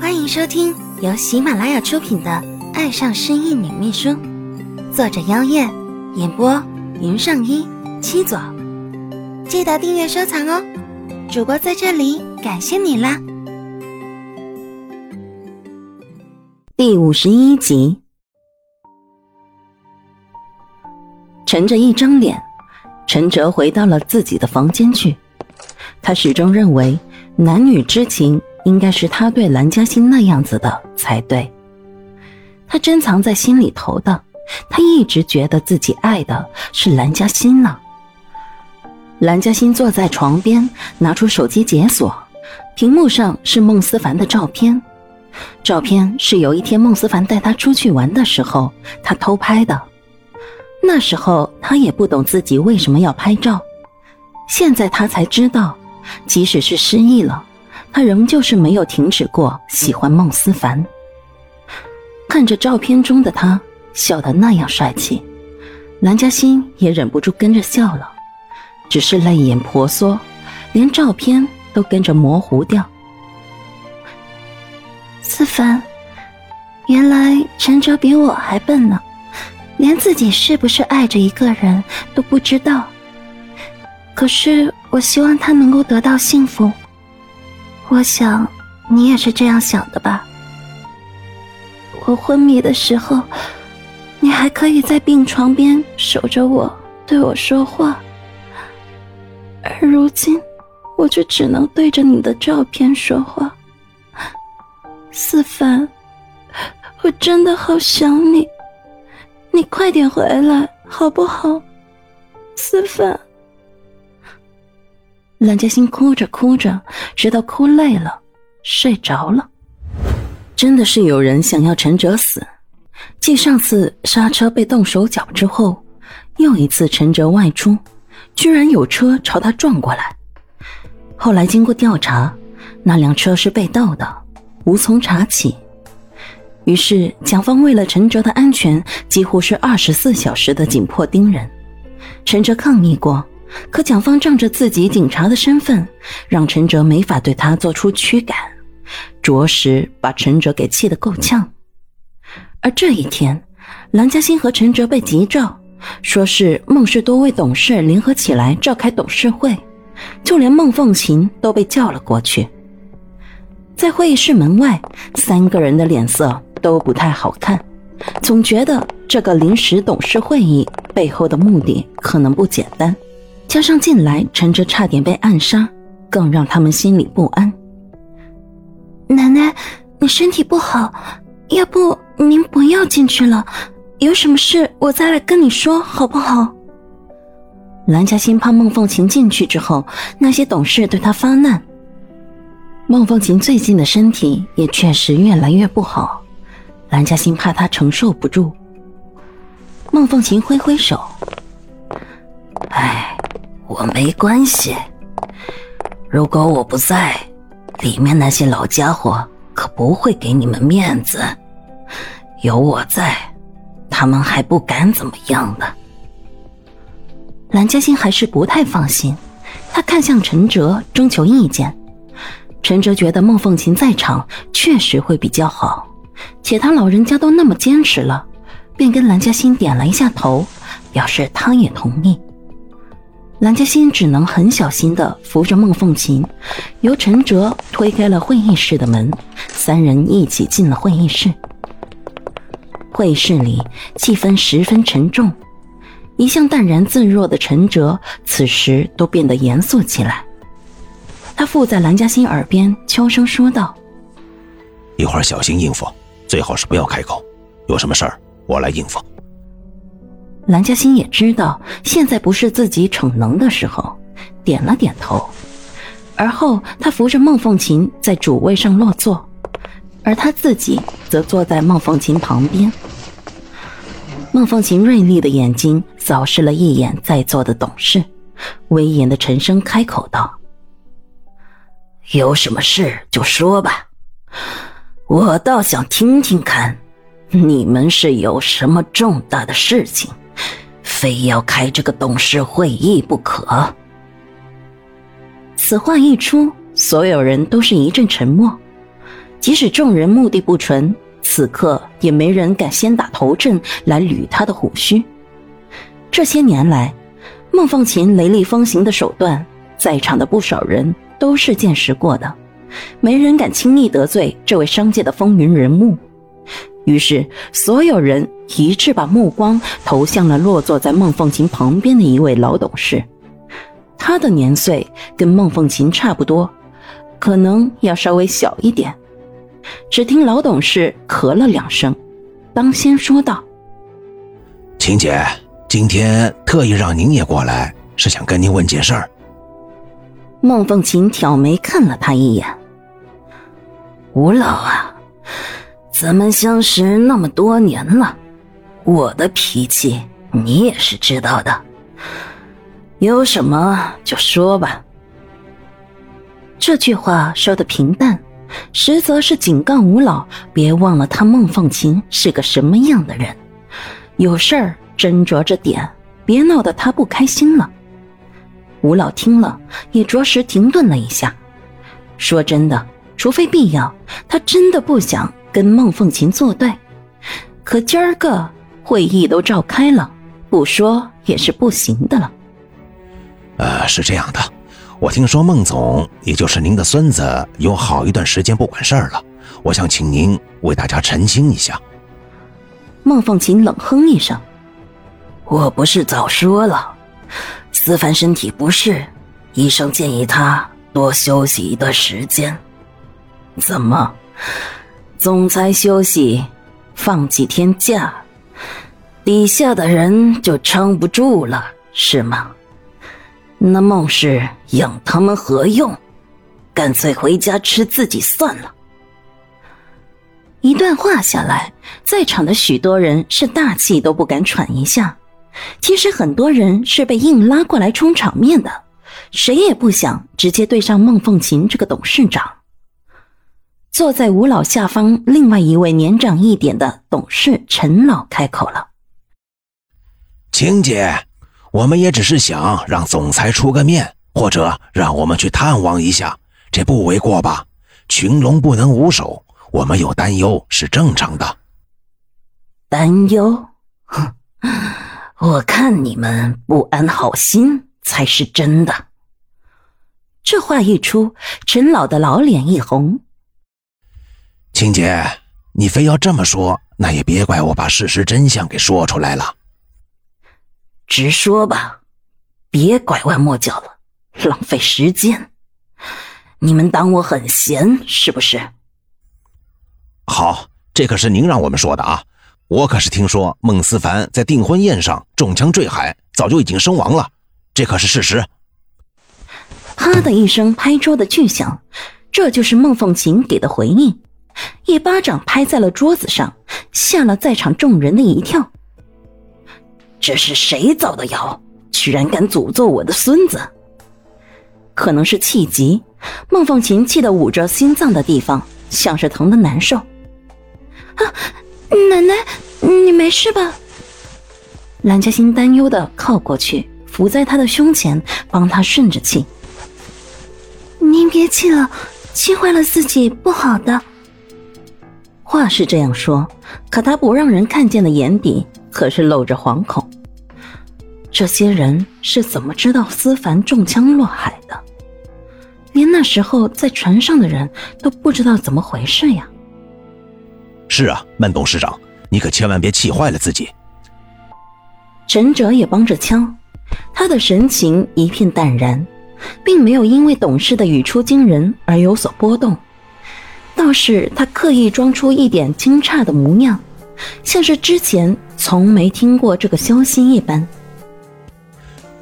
欢迎收听由喜马拉雅出品的《爱上失忆女秘书》，作者：妖艳，演播：云上一七左。记得订阅收藏哦！主播在这里感谢你啦！第五十一集，沉着一张脸，陈哲回到了自己的房间去。他始终认为，男女之情应该是他对蓝嘉欣那样子的才对。他珍藏在心里头的，他一直觉得自己爱的是蓝嘉欣呢。蓝嘉欣坐在床边，拿出手机解锁，屏幕上是孟思凡的照片。照片是有一天孟思凡带她出去玩的时候，他偷拍的。那时候他也不懂自己为什么要拍照，现在他才知道，即使是失忆了，他仍旧是没有停止过喜欢孟思凡。看着照片中的他笑得那样帅气，蓝嘉欣也忍不住跟着笑了。只是泪眼婆娑，连照片都跟着模糊掉。思凡，原来陈哲比我还笨呢，连自己是不是爱着一个人都不知道。可是我希望他能够得到幸福。我想你也是这样想的吧？我昏迷的时候，你还可以在病床边守着我，对我说话。而如今，我却只能对着你的照片说话。思凡，我真的好想你，你快点回来好不好？思凡，蓝嘉欣哭着哭着，直到哭累了，睡着了。真的是有人想要陈哲死。继上次刹车被动手脚之后，又一次陈哲外出。居然有车朝他撞过来，后来经过调查，那辆车是被盗的，无从查起。于是蒋方为了陈哲的安全，几乎是二十四小时的紧迫盯人。陈哲抗议过，可蒋方仗着自己警察的身份，让陈哲没法对他做出驱赶，着实把陈哲给气得够呛。而这一天，蓝嘉欣和陈哲被急召。说是孟氏多位董事联合起来召开董事会，就连孟凤琴都被叫了过去。在会议室门外，三个人的脸色都不太好看，总觉得这个临时董事会议背后的目的可能不简单。加上近来陈哲差点被暗杀，更让他们心里不安。奶奶，你身体不好，要不您不要进去了。有什么事我再来跟你说，好不好？蓝嘉欣怕孟凤琴进去之后，那些董事对她发难。孟凤琴最近的身体也确实越来越不好，蓝嘉欣怕她承受不住。孟凤琴挥挥手：“哎，我没关系。如果我不在，里面那些老家伙可不会给你们面子。有我在。”他们还不敢怎么样呢。蓝嘉欣还是不太放心，他看向陈哲征求意见。陈哲觉得孟凤琴在场确实会比较好，且他老人家都那么坚持了，便跟蓝嘉欣点了一下头，表示他也同意。蓝嘉欣只能很小心的扶着孟凤琴，由陈哲推开了会议室的门，三人一起进了会议室。会议室里气氛十分沉重，一向淡然自若的陈哲此时都变得严肃起来。他附在蓝嘉欣耳边悄声说道：“一会儿小心应付，最好是不要开口。有什么事儿我来应付。”蓝嘉欣也知道现在不是自己逞能的时候，点了点头。而后他扶着孟凤琴在主位上落座。而他自己则坐在孟凤琴旁边。孟凤琴锐利的眼睛扫视了一眼在座的董事，威严的沉声开口道：“有什么事就说吧，我倒想听听看，你们是有什么重大的事情，非要开这个董事会议不可。”此话一出，所有人都是一阵沉默。即使众人目的不纯，此刻也没人敢先打头阵来捋他的胡须。这些年来，孟凤琴雷厉风行的手段，在场的不少人都是见识过的，没人敢轻易得罪这位商界的风云人物。于是，所有人一致把目光投向了落座在孟凤琴旁边的一位老董事。他的年岁跟孟凤琴差不多，可能要稍微小一点。只听老董事咳了两声，当先说道：“秦姐，今天特意让您也过来，是想跟您问件事儿。”孟凤琴挑眉看了他一眼：“吴老啊。”咱们相识那么多年了，我的脾气你也是知道的。有什么就说吧。这句话说的平淡，实则是警告吴老别忘了他孟凤琴是个什么样的人。有事儿斟酌着点，别闹得他不开心了。吴老听了也着实停顿了一下。说真的，除非必要，他真的不想。跟孟凤琴作对，可今儿个会议都召开了，不说也是不行的了。呃，是这样的，我听说孟总，也就是您的孙子，有好一段时间不管事儿了，我想请您为大家澄清一下。孟凤琴冷哼一声：“我不是早说了，思凡身体不适，医生建议他多休息一段时间。怎么？”总裁休息，放几天假，底下的人就撑不住了，是吗？那孟氏养他们何用？干脆回家吃自己算了。一段话下来，在场的许多人是大气都不敢喘一下。其实很多人是被硬拉过来充场面的，谁也不想直接对上孟凤琴这个董事长。坐在吴老下方，另外一位年长一点的董事陈老开口了：“青姐，我们也只是想让总裁出个面，或者让我们去探望一下，这不为过吧？群龙不能无首，我们有担忧是正常的。担忧？哼，我看你们不安好心才是真的。”这话一出，陈老的老脸一红。青姐，你非要这么说，那也别怪我把事实真相给说出来了。直说吧，别拐弯抹角了，浪费时间。你们当我很闲是不是？好，这可是您让我们说的啊！我可是听说孟思凡在订婚宴上中枪坠海，早就已经身亡了，这可是事实。啪的一声拍桌的巨响，这就是孟凤琴给的回应。一巴掌拍在了桌子上，吓了在场众人的一跳。这是谁造的谣？居然敢诅咒我的孙子！可能是气急，孟凤琴气得捂着心脏的地方，像是疼的难受。啊，奶奶，你没事吧？蓝嘉欣担忧的靠过去，伏在他的胸前，帮他顺着气。您别气了，气坏了自己不好的。话是这样说，可他不让人看见的眼底可是露着惶恐。这些人是怎么知道思凡中枪落海的？连那时候在船上的人都不知道怎么回事呀？是啊，孟董事长，你可千万别气坏了自己。陈哲也帮着枪，他的神情一片淡然，并没有因为董事的语出惊人而有所波动。倒是他刻意装出一点惊诧的模样，像是之前从没听过这个消息一般。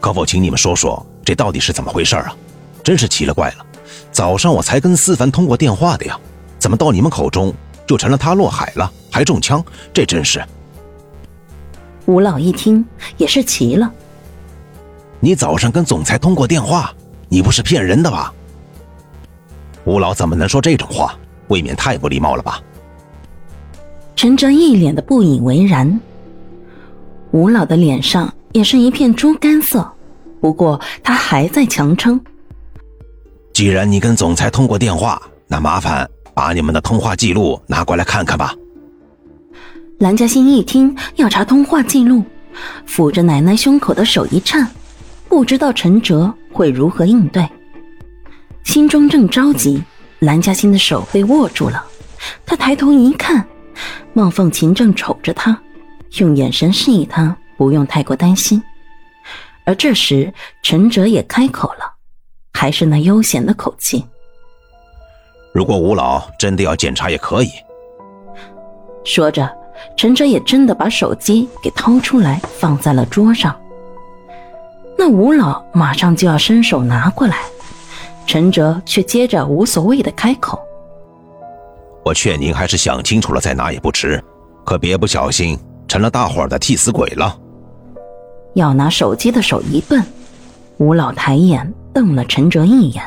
可否请你们说说，这到底是怎么回事啊？真是奇了怪了！早上我才跟思凡通过电话的呀，怎么到你们口中就成了他落海了，还中枪？这真是……吴老一听也是奇了。你早上跟总裁通过电话，你不是骗人的吧？吴老怎么能说这种话？未免太不礼貌了吧？陈哲一脸的不以为然，吴老的脸上也是一片猪肝色，不过他还在强撑。既然你跟总裁通过电话，那麻烦把你们的通话记录拿过来看看吧。蓝嘉欣一听要查通话记录，抚着奶奶胸口的手一颤，不知道陈哲会如何应对。心中正着急，蓝嘉欣的手被握住了。他抬头一看，孟凤琴正瞅着他，用眼神示意他不用太过担心。而这时，陈哲也开口了，还是那悠闲的口气：“如果吴老真的要检查，也可以。”说着，陈哲也真的把手机给掏出来，放在了桌上。那吴老马上就要伸手拿过来。陈哲却接着无所谓的开口：“我劝您还是想清楚了再拿也不迟，可别不小心成了大伙儿的替死鬼了。”要拿手机的手一顿，吴老抬眼瞪了陈哲一眼：“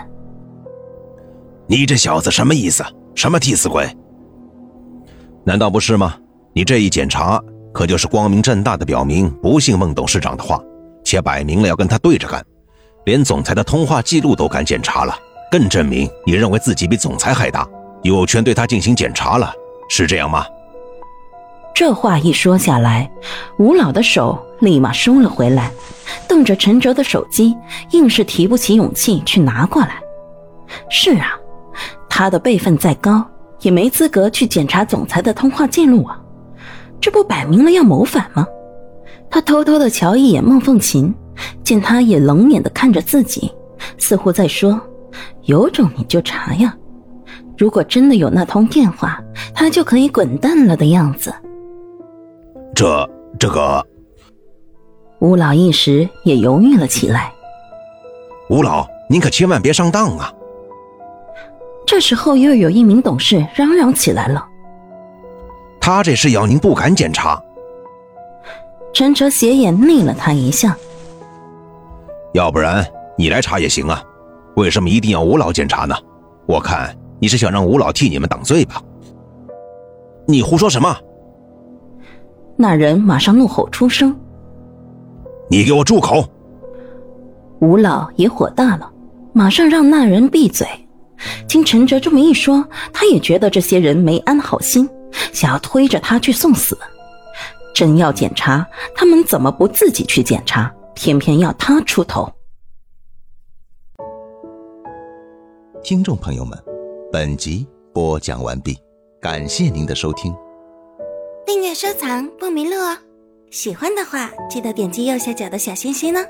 你这小子什么意思？什么替死鬼？难道不是吗？你这一检查，可就是光明正大的表明不信孟董事长的话，且摆明了要跟他对着干。”连总裁的通话记录都敢检查了，更证明你认为自己比总裁还大，有权对他进行检查了，是这样吗？这话一说下来，吴老的手立马收了回来，瞪着陈哲的手机，硬是提不起勇气去拿过来。是啊，他的辈分再高，也没资格去检查总裁的通话记录啊，这不摆明了要谋反吗？他偷偷的瞧一眼孟凤琴。见他也冷眼的看着自己，似乎在说：“有种你就查呀！如果真的有那通电话，他就可以滚蛋了的样子。”这这个，吴老一时也犹豫了起来。吴老，您可千万别上当啊！这时候又有一名董事嚷嚷起来了：“他这是要您不敢检查。”陈哲斜眼睨了他一下。要不然你来查也行啊，为什么一定要吴老检查呢？我看你是想让吴老替你们挡罪吧？你胡说什么？那人马上怒吼出声：“你给我住口！”吴老也火大了，马上让那人闭嘴。听陈哲这么一说，他也觉得这些人没安好心，想要推着他去送死。真要检查，他们怎么不自己去检查？偏偏要他出头。听众朋友们，本集播讲完毕，感谢您的收听。订阅收藏不迷路哦，喜欢的话记得点击右下角的小心心呢。